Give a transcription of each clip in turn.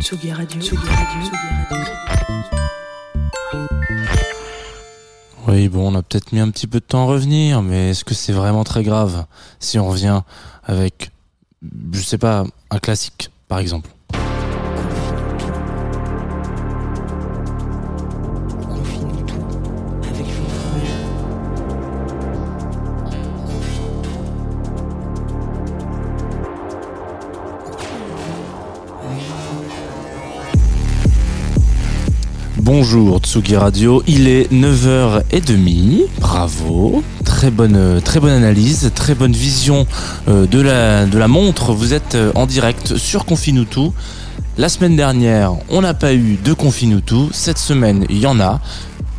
Tsugi Radio, Tsugi Radio, Tsugi Radio. Oui, bon, on a peut-être mis un petit peu de temps à revenir, mais est-ce que c'est vraiment très grave si on revient avec, je sais pas, un classique, par exemple? Bonjour Tsugi Radio, il est 9h30, bravo, très bonne, très bonne analyse, très bonne vision euh, de, la, de la montre, vous êtes euh, en direct sur Confinutu. La semaine dernière, on n'a pas eu de Confinutu, cette semaine, il y en a.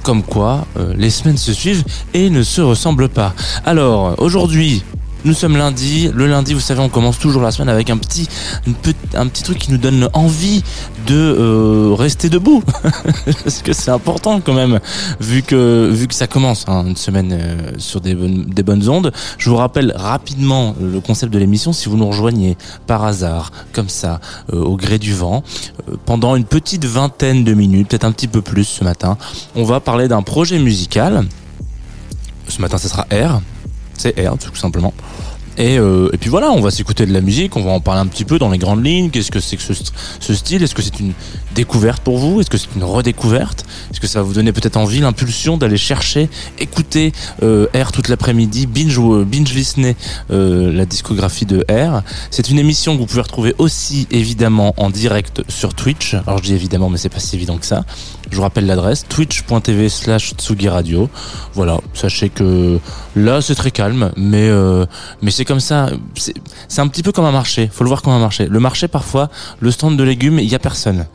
Comme quoi, euh, les semaines se suivent et ne se ressemblent pas. Alors, aujourd'hui, nous sommes lundi. Le lundi, vous savez, on commence toujours la semaine avec un petit, un petit truc qui nous donne envie de euh, rester debout, parce que c'est important quand même, vu que vu que ça commence hein, une semaine euh, sur des bonnes, des bonnes ondes. Je vous rappelle rapidement le concept de l'émission. Si vous nous rejoignez par hasard, comme ça, euh, au gré du vent, pendant une petite vingtaine de minutes, peut-être un petit peu plus ce matin, on va parler d'un projet musical. Ce matin, ce sera R. C'est R, tout simplement. Et, euh, et puis voilà, on va s'écouter de la musique, on va en parler un petit peu dans les grandes lignes. Qu'est-ce que c'est que ce, ce style? Est-ce que c'est une découverte pour vous? Est-ce que c'est une redécouverte? Est-ce que ça va vous donner peut-être envie, l'impulsion d'aller chercher, écouter euh, R toute l'après-midi, binge euh, binge listener la discographie de R? C'est une émission que vous pouvez retrouver aussi évidemment en direct sur Twitch. Alors je dis évidemment, mais c'est pas si évident que ça. Je vous rappelle l'adresse twitch.tv slash Tsugi Radio. Voilà, sachez que là c'est très calme, mais euh, mais c'est comme ça. C'est un petit peu comme un marché. Faut le voir comme un marché. Le marché parfois, le stand de légumes, il y a personne.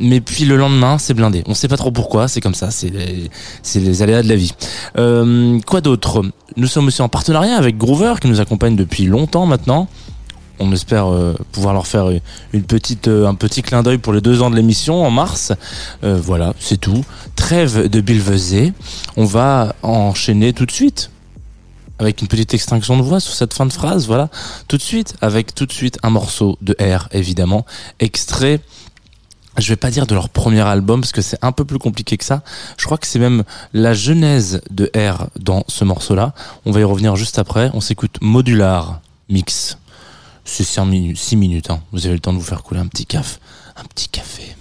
Mais puis le lendemain, c'est blindé. On sait pas trop pourquoi. C'est comme ça. C'est les, les aléas de la vie. Euh, quoi d'autre? Nous sommes aussi en partenariat avec Groover qui nous accompagne depuis longtemps maintenant. On espère euh, pouvoir leur faire petite, euh, un petit clin d'œil pour les deux ans de l'émission en mars. Euh, voilà, c'est tout. Trêve de Bilvesé. On va enchaîner tout de suite avec une petite extinction de voix sur cette fin de phrase. Voilà, tout de suite avec tout de suite un morceau de R évidemment, extrait. Je vais pas dire de leur premier album parce que c'est un peu plus compliqué que ça. Je crois que c'est même la genèse de R dans ce morceau-là. On va y revenir juste après. On s'écoute Modular Mix. C'est 6 minutes, 6 minutes hein. Vous avez le temps de vous faire couler un petit café. Un petit café.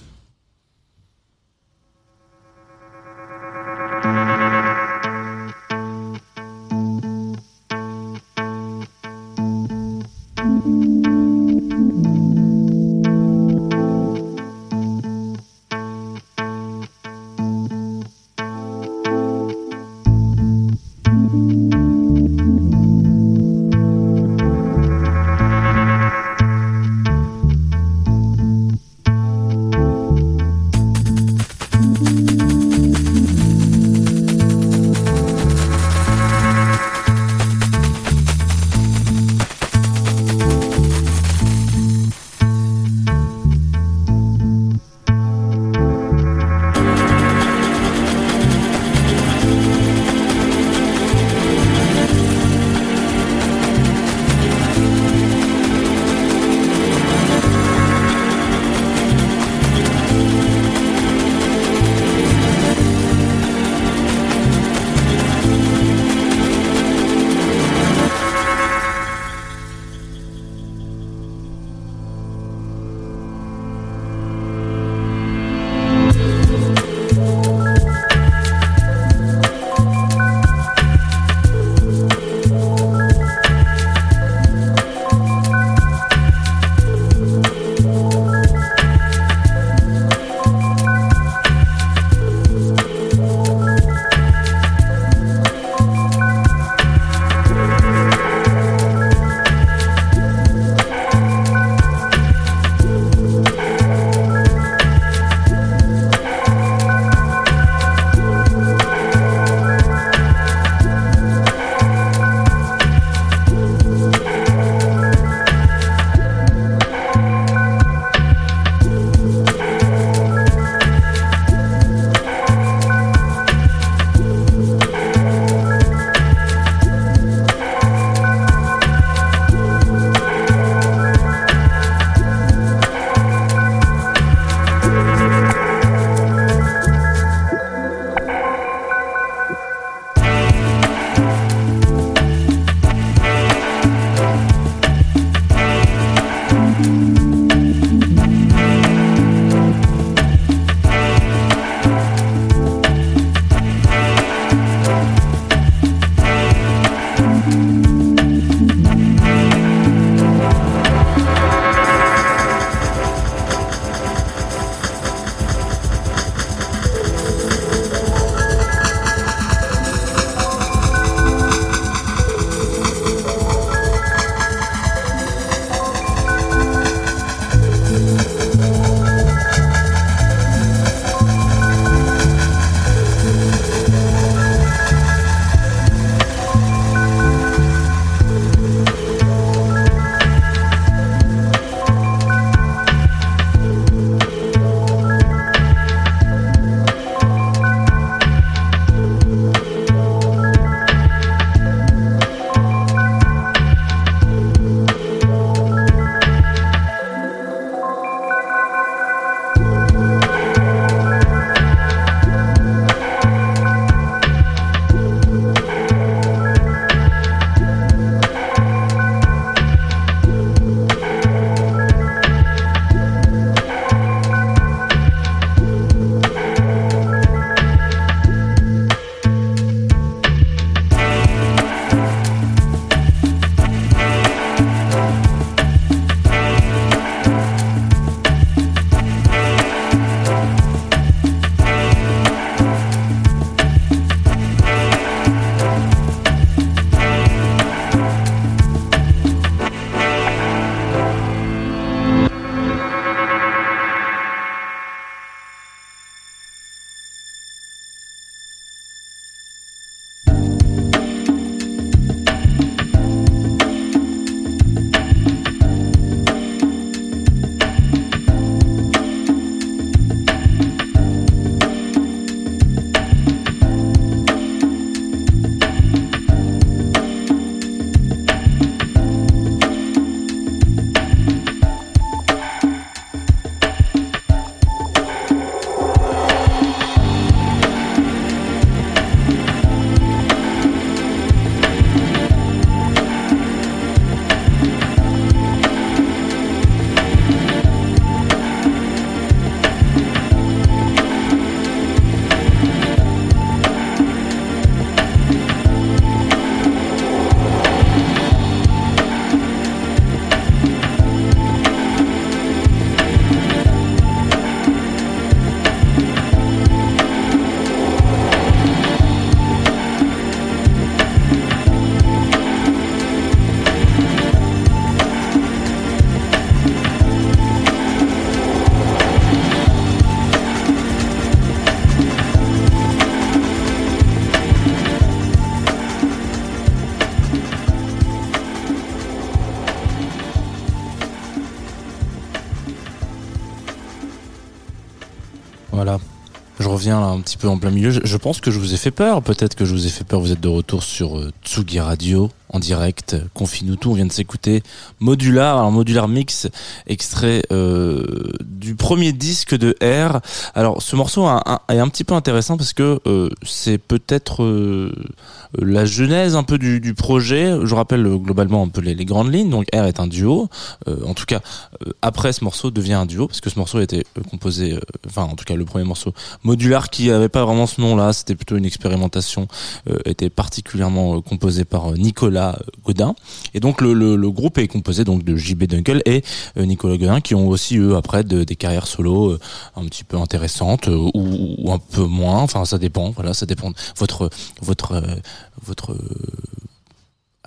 Reviens un petit peu en plein milieu. Je, je pense que je vous ai fait peur. Peut-être que je vous ai fait peur. Vous êtes de retour sur euh, Tsugi Radio en direct. Confine-nous tout. On vient de s'écouter Modular. Alors Modular Mix, extrait euh, du premier disque de R. Alors ce morceau est un petit peu intéressant parce que euh, c'est peut-être euh, la genèse un peu du, projet. Je rappelle globalement un peu les, les grandes lignes. Donc R est un duo. En tout cas, après ce morceau devient un duo parce que ce morceau a été composé, enfin en tout cas le premier morceau modular qui avait pas vraiment ce nom-là. C'était plutôt une expérimentation. était particulièrement composé par euh, Euh, Godin. Et donc le, le, groupe est composé donc de JB Dunkel et euh, Nicolas Godin qui ont aussi eux après de- des carrières solo euh, un petit peu intéressantes ou, ou un peu moins. Enfin ça dépend. Voilà, ça dépend votre votre votre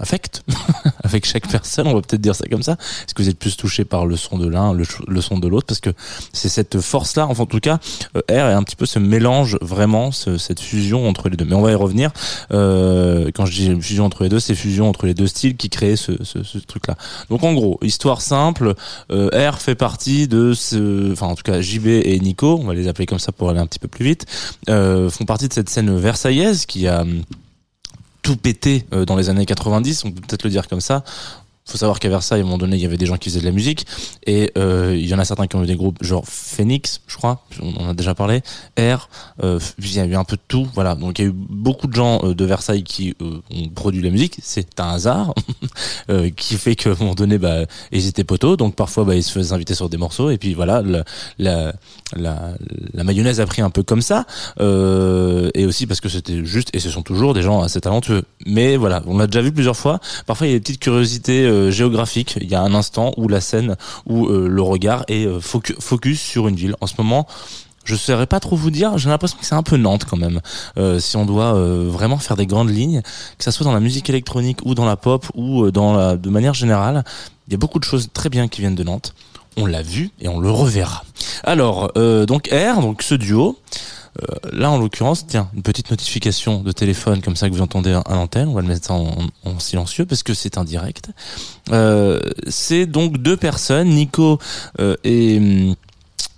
affect avec chaque personne, on va peut-être dire ça comme ça. Est-ce que vous êtes plus touché par le son de l'un, le son de l'autre? Parce que c'est cette force-là, enfin en tout cas, euh, R est un petit peu ce mélange, vraiment, ce- cette fusion entre les deux. Mais on va y revenir. Euh, quand je dis fusion entre les deux, c'est fusion entre les deux styles qui crée ce, ce, ce truc-là. Donc en gros, histoire simple, euh, R fait partie de ce... Enfin en tout cas, JB et Nico, on va les appeler comme ça pour aller un petit peu plus vite, euh, font partie de cette scène versaillaise qui a... tout pété euh, dans les années 90, on peut peut-être le dire comme ça. Faut savoir qu'à Versailles, à un moment donné, il y avait des gens qui faisaient de la musique et euh, il y en a certains qui ont eu des groupes genre Phoenix, je crois, on en a déjà parlé, R, euh, il y a eu un peu de tout, voilà. Donc il y a eu beaucoup de gens euh, de Versailles qui euh, ont produit de la musique, c'est un hasard qui fait qu'à un moment donné, bah, ils étaient poteaux, donc parfois bah, ils se faisaient inviter sur des morceaux et puis voilà, la, mayonnaise a pris un peu comme ça et aussi parce que c'était juste et ce sont toujours des gens assez talentueux. Mais voilà, on l'a déjà vu plusieurs fois. Parfois il y a des petites curiosités euh, géographiques. Il y a un instant où la scène, où euh, le regard est euh, focu- focus sur une ville. En ce moment. Je saurais pas trop vous dire, j'ai l'impression que c'est un peu Nantes quand même. Si on doit vraiment faire des grandes lignes, que ça soit dans la musique électronique ou dans la pop ou dans de manière générale, il y a beaucoup de choses très bien qui viennent de Nantes. On l'a vu et on le reverra. Alors, donc R, donc ce duo. Euh, là, en l'occurrence, tiens, une petite notification de téléphone comme ça que vous entendez à l'antenne. On va le mettre en, en silencieux parce que c'est indirect. Euh, c'est donc deux personnes, Nico euh, et hum,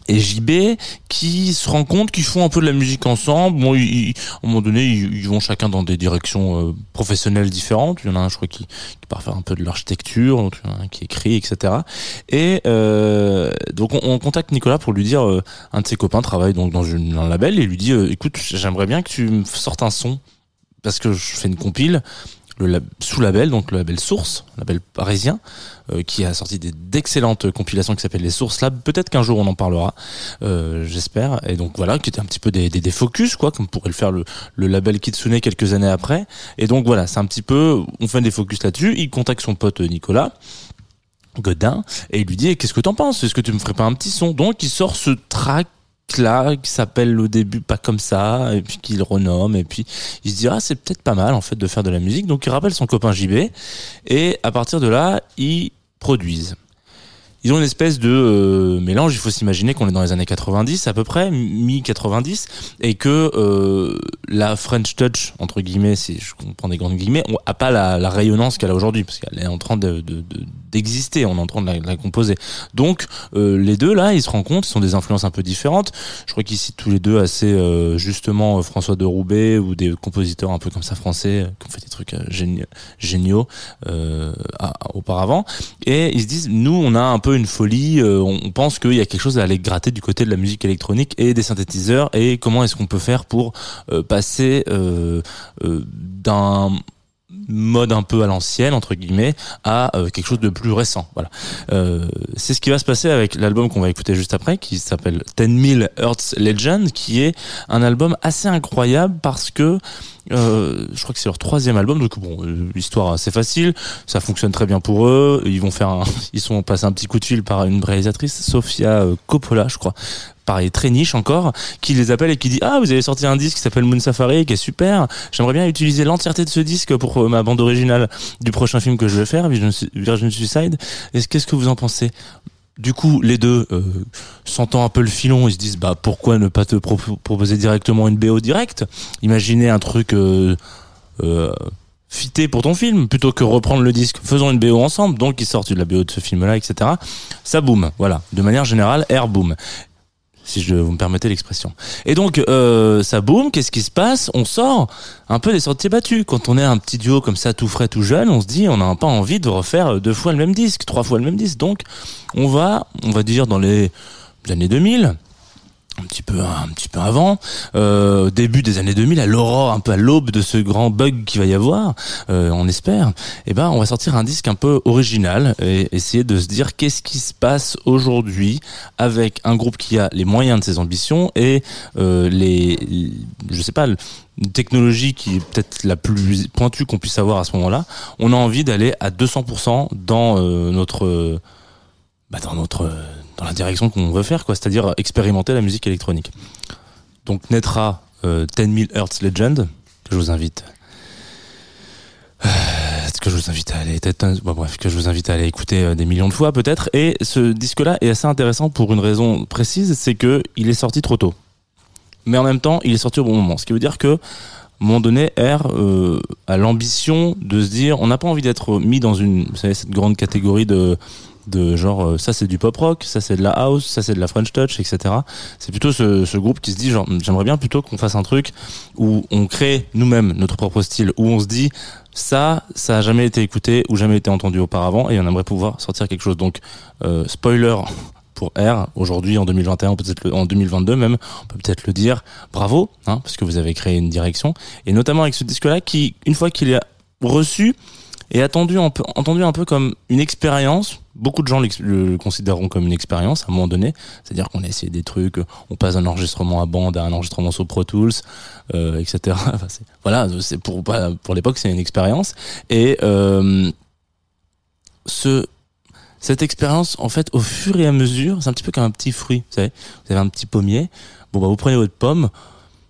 et JB qui se rendent compte qu'ils font un peu de la musique ensemble. Bon, ils, ils- à un moment donné, ils, ils vont chacun dans des directions euh, professionnelles différentes. Il y en a un, je crois, qui, qui part faire un peu de l'architecture, l'autre, un qui écrit, etc. Et euh, donc, on, on contacte Nicolas pour lui dire, euh, un de ses copains travaille donc dans une, un label et lui dit, euh, écoute, j'aimerais bien que tu me sortes un son parce que je fais une compile. Le sous label, donc le label Source, un label parisien, euh, qui a sorti des- d'excellentes compilations qui s'appellent les Source Lab. Peut-être qu'un jour on en parlera, euh, j'espère. Et donc voilà, qui était un petit peu des, des, des focus, quoi, comme pourrait le faire le, le label Kitsune quelques années après. Et donc voilà, c'est un petit peu, on fait des focus là-dessus. Il contacte son pote euh, Nicolas. Godin et il lui dit qu'est-ce que t'en penses? Est-ce que tu me ferais pas un petit son? Donc il sort ce track là qui s'appelle au début pas comme ça et puis qu'il renomme et puis il se dit ah c'est peut-être pas mal en fait de faire de la musique donc il rappelle son copain JB et à partir de là ils produisent ils ont une espèce de euh, mélange. Il faut s'imaginer qu'on est dans les années 90 à peu près, mi-90, et que euh, la French Touch, entre guillemets, si je comprends des grandes guillemets, a pas la, la rayonnance qu'elle a aujourd'hui, parce qu'elle est en train de- d'exister, en train de la, de la composer. Donc euh, les deux là, ils se rendent compte, ils sont des influences un peu différentes. Je crois qu'ils citent tous les deux assez euh, justement euh, François de Roubaix ou des compositeurs un peu comme ça français euh, qui ont fait des trucs euh, géni- géniaux à- auparavant. Et ils se disent, nous, on a un peu une folie. on pense qu'il y a quelque chose à aller gratter du côté de la musique électronique et des synthétiseurs. Et comment est-ce qu'on peut faire pour passer d'un mode un peu à l'ancienne entre guillemets à euh, quelque chose de plus récent voilà. Euh, c'est ce qui va se passer avec l'album qu'on va écouter juste après qui s'appelle 10 000 Hertz Legend qui est un album assez incroyable parce que euh, je crois que c'est leur troisième album donc bon euh, l'histoire assez facile. Ça fonctionne très bien pour eux. Ils vont faire un, ils sont passés un petit coup de fil par une réalisatrice Sofia euh, Coppola je crois. Pareil très niche encore qui les appelle et qui dit ah vous avez sorti un disque qui s'appelle Moon Safari qui est super. J'aimerais bien utiliser l'entièreté de ce disque pour euh, ma bande originale du prochain film que je vais faire Virgin, Virgin Suicide. Est-ce qu'est-ce que vous en pensez? Du coup, les deux, euh, sentant un peu le filon, ils se disent bah pourquoi ne pas te pro- proposer directement une BO directe Imaginez un truc euh, euh, fité pour ton film plutôt que reprendre le disque. Faisons une BO ensemble. Donc ils sortent de la BO de ce film-là, etc. Ça boom, voilà. De manière générale, air boom. Si je vous me permettez l'expression. Et donc, euh, ça boum, qu'est-ce qui se passe? On sort un peu des sentiers battus. Quand on est un petit duo comme ça, tout frais, tout jeune, on se dit, on n'a pas envie de refaire deux fois le même disque, trois fois le même disque. Donc, on va, on va dire dans les années 2000, un petit peu un petit peu avant euh, début des années 2000 à l'aurore un peu à l'aube de ce grand bug qui va y avoir euh, on espère eh ben on va sortir un disque un peu original et essayer de se dire qu'est-ce qui se passe aujourd'hui avec un groupe qui a les moyens de ses ambitions et euh, les je sais pas une technologie qui est peut-être la plus pointue qu'on puisse avoir à ce moment-là. On a envie d'aller à 200% dans euh, notre bah dans notre dans la direction qu'on veut faire, quoi, c'est-à-dire expérimenter la musique électronique. Donc naîtra euh, 10 000 Hertz Legend, que je vous invite. Euh, que je vous invite à aller, bref, que je vous invite à aller écouter euh, des millions de fois peut-être. Et ce disque-là est assez intéressant pour une raison précise, c'est que il est sorti trop tôt. Mais en même temps, il est sorti au bon moment. Ce qui veut dire que, à un moment donné, R euh, a l'ambition de se dire, on n'a pas envie d'être mis dans une, cette grande catégorie de de genre euh, ça c'est du pop rock, ça c'est de la house, ça c'est de la French touch, etc. C'est plutôt ce, ce, groupe qui se dit genre j'aimerais bien plutôt qu'on fasse un truc où on crée nous-mêmes notre propre style, où on se dit ça, ça a jamais été écouté ou jamais été entendu auparavant et on aimerait pouvoir sortir quelque chose. Donc euh, spoiler pour R aujourd'hui en 2021 peut-être en 2022 même on peut peut-être le dire bravo hein, parce que vous avez créé une direction et notamment avec ce disque là qui une fois qu'il est reçu et attendu entendu un peu comme une expérience. Beaucoup de gens le considéreront comme une expérience à un moment donné. C'est-à-dire qu'on a essayé des trucs, on passe un enregistrement à bande à un enregistrement sur Pro Tools, euh, etc. Enfin, voilà, c'est pour pour l'époque c'est une expérience. Et euh, ce cette expérience, en fait, au fur et à mesure, c'est un petit peu comme un petit fruit. Vous savez, vous avez un petit pommier. Bon bah vous prenez votre pomme,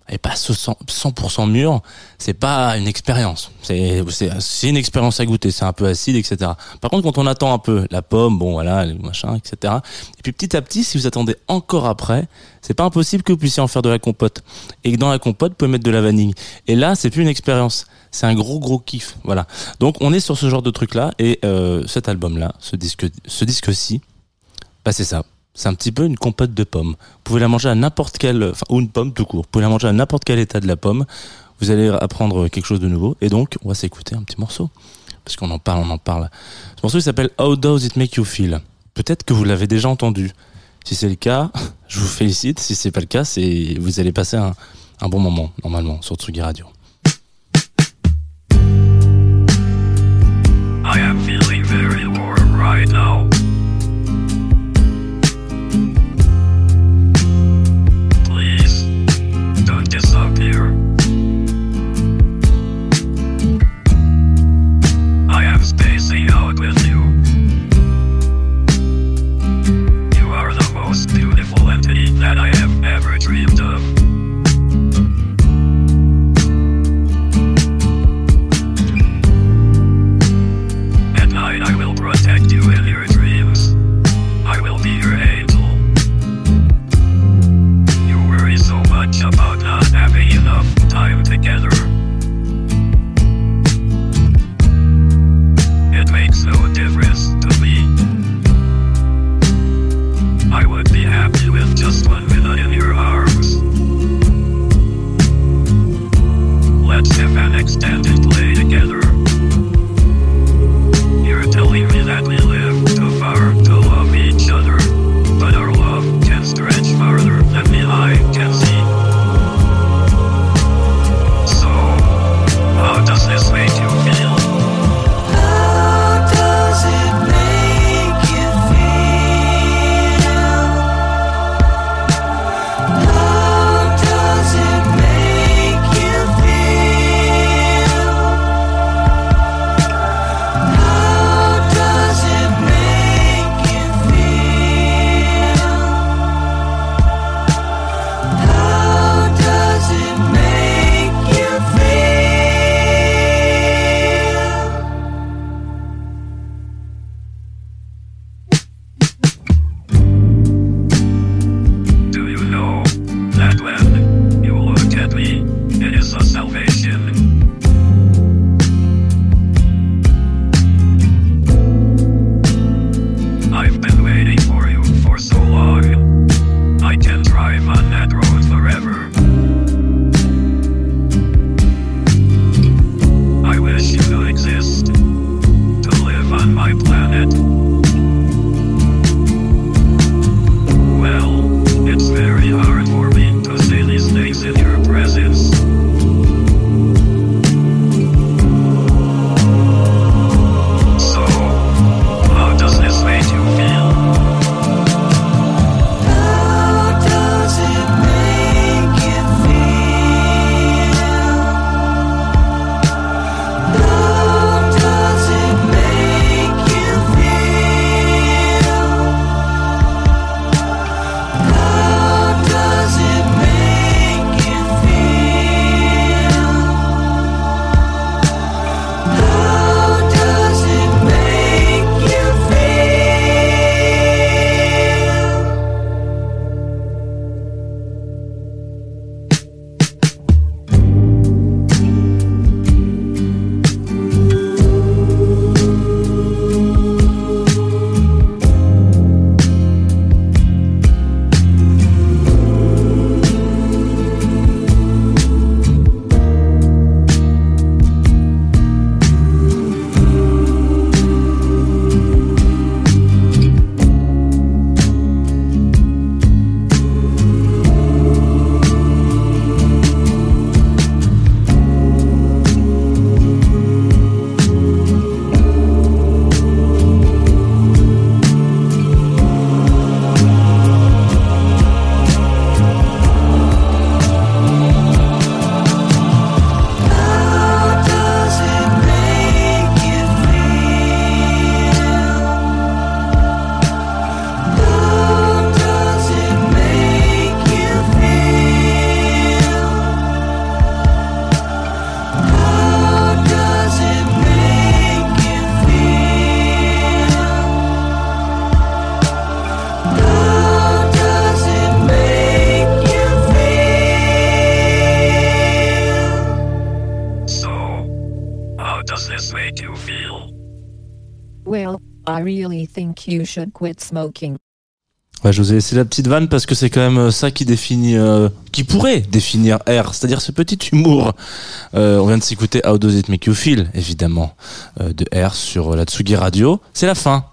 est pas 100% mûre, c'est pas une expérience. C'est une expérience à goûter, c'est un peu acide, etc. Par contre, quand on attend un peu la pomme, bon voilà, machin, etc. Et puis petit à petit, si vous attendez encore après, c'est pas impossible que vous puissiez en faire de la compote. Et que dans la compote, vous pouvez mettre de la vanille. Et là, c'est plus une expérience, c'est un gros gros kiff. Voilà. Donc on est sur ce genre de truc là, et euh, cet album là, ce disque, ce disque-ci, bah c'est ça c'est un petit peu une compote de pommes. Vous pouvez la manger à n'importe quel, enfin, ou une pomme tout court. Vous pouvez la manger à n'importe quel état de la pomme. Vous allez apprendre quelque chose de nouveau. Et donc, on va s'écouter un petit morceau. Parce qu'on en parle, on en parle. Ce morceau, il s'appelle How Does It Make You Feel? Peut-être que vous l'avez déjà entendu. Si c'est le cas, je vous félicite. Si c'est pas le cas, c'est, vous allez passer un, bon moment, normalement, sur Tsugi Radio. Smoking. Ouais, je vous ai laissé la petite vanne parce que c'est quand même euh, ça qui définit, euh, qui pourrait définir R, c'est-à-dire ce petit humour. Euh, on vient de s'écouter How Does It Make You Feel, évidemment, de R sur la Tsugi Radio. C'est la fin.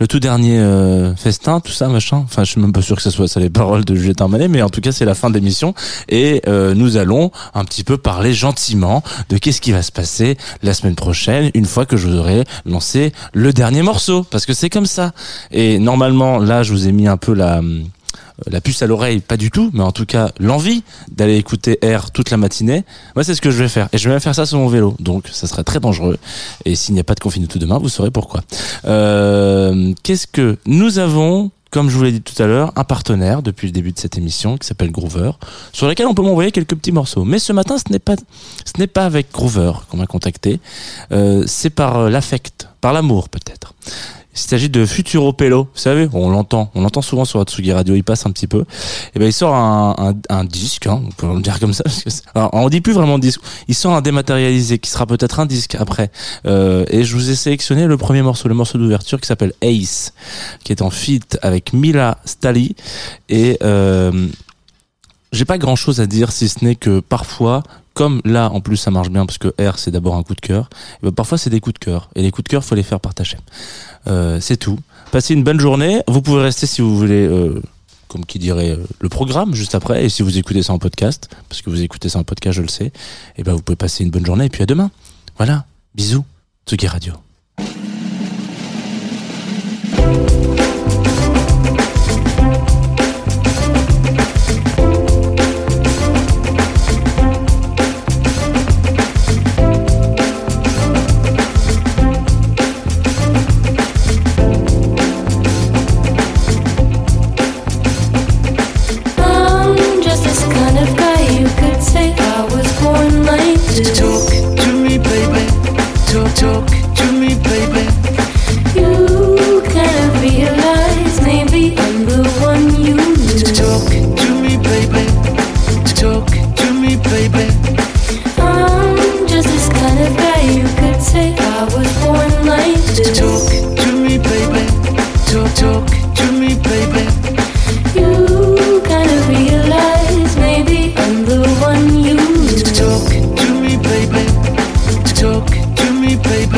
Le tout dernier euh, festin, tout ça, machin. Enfin, je suis même pas sûr que ce soit ça les paroles de Juliette Armanet, mais en tout cas, c'est la fin de l'émission et euh, nous allons un petit peu parler gentiment de qu'est-ce qui va se passer la semaine prochaine, une fois que je vous aurai lancé le dernier morceau, parce que c'est comme ça. Et normalement, là, je vous ai mis un peu la la puce à l'oreille, pas du tout, mais en tout cas l'envie d'aller écouter R toute la matinée, moi c'est ce que je vais faire. Et je vais même faire ça sur mon vélo, donc ça serait très dangereux. Et s'il n'y a pas de confinement tout demain, vous saurez pourquoi. Euh, Qu'est-ce que nous avons comme je vous l'ai dit tout à l'heure, un partenaire depuis le début de cette émission qui s'appelle Groover, sur lequel on peut m'envoyer quelques petits morceaux. Mais ce matin, ce n'est pas, ce n'est pas avec Groover qu'on m'a contacté, euh, c'est par euh, l'affect, par l'amour peut-être. Il s'agit de Futuro Pello, vous savez, on l'entend, on l'entend souvent sur Atsugi Radio, il passe un petit peu. Et ben il sort un, disque, hein, on peut le dire comme ça. Parce que alors, on dit plus vraiment disque, il sort un dématérialisé qui sera peut-être un disque après. Euh, et je vous ai sélectionné le premier morceau, le morceau d'ouverture qui s'appelle Ace, qui est en feat avec Mila Stali. Et euh, j'ai pas grand chose à dire si ce n'est que parfois, comme là en plus ça marche bien parce que R c'est d'abord un coup de cœur, et ben parfois c'est des coups de cœur. Et les coups de cœur faut les faire partager. Euh, c'est tout. Passez une bonne journée. Vous pouvez rester si vous voulez, euh, comme qui dirait, euh, le programme juste après. Et si vous écoutez ça en podcast, parce que vous écoutez ça en podcast, je le sais, et ben vous pouvez passer une bonne journée. Et puis à demain. Voilà. Bisous. Tsugi Radio. baby.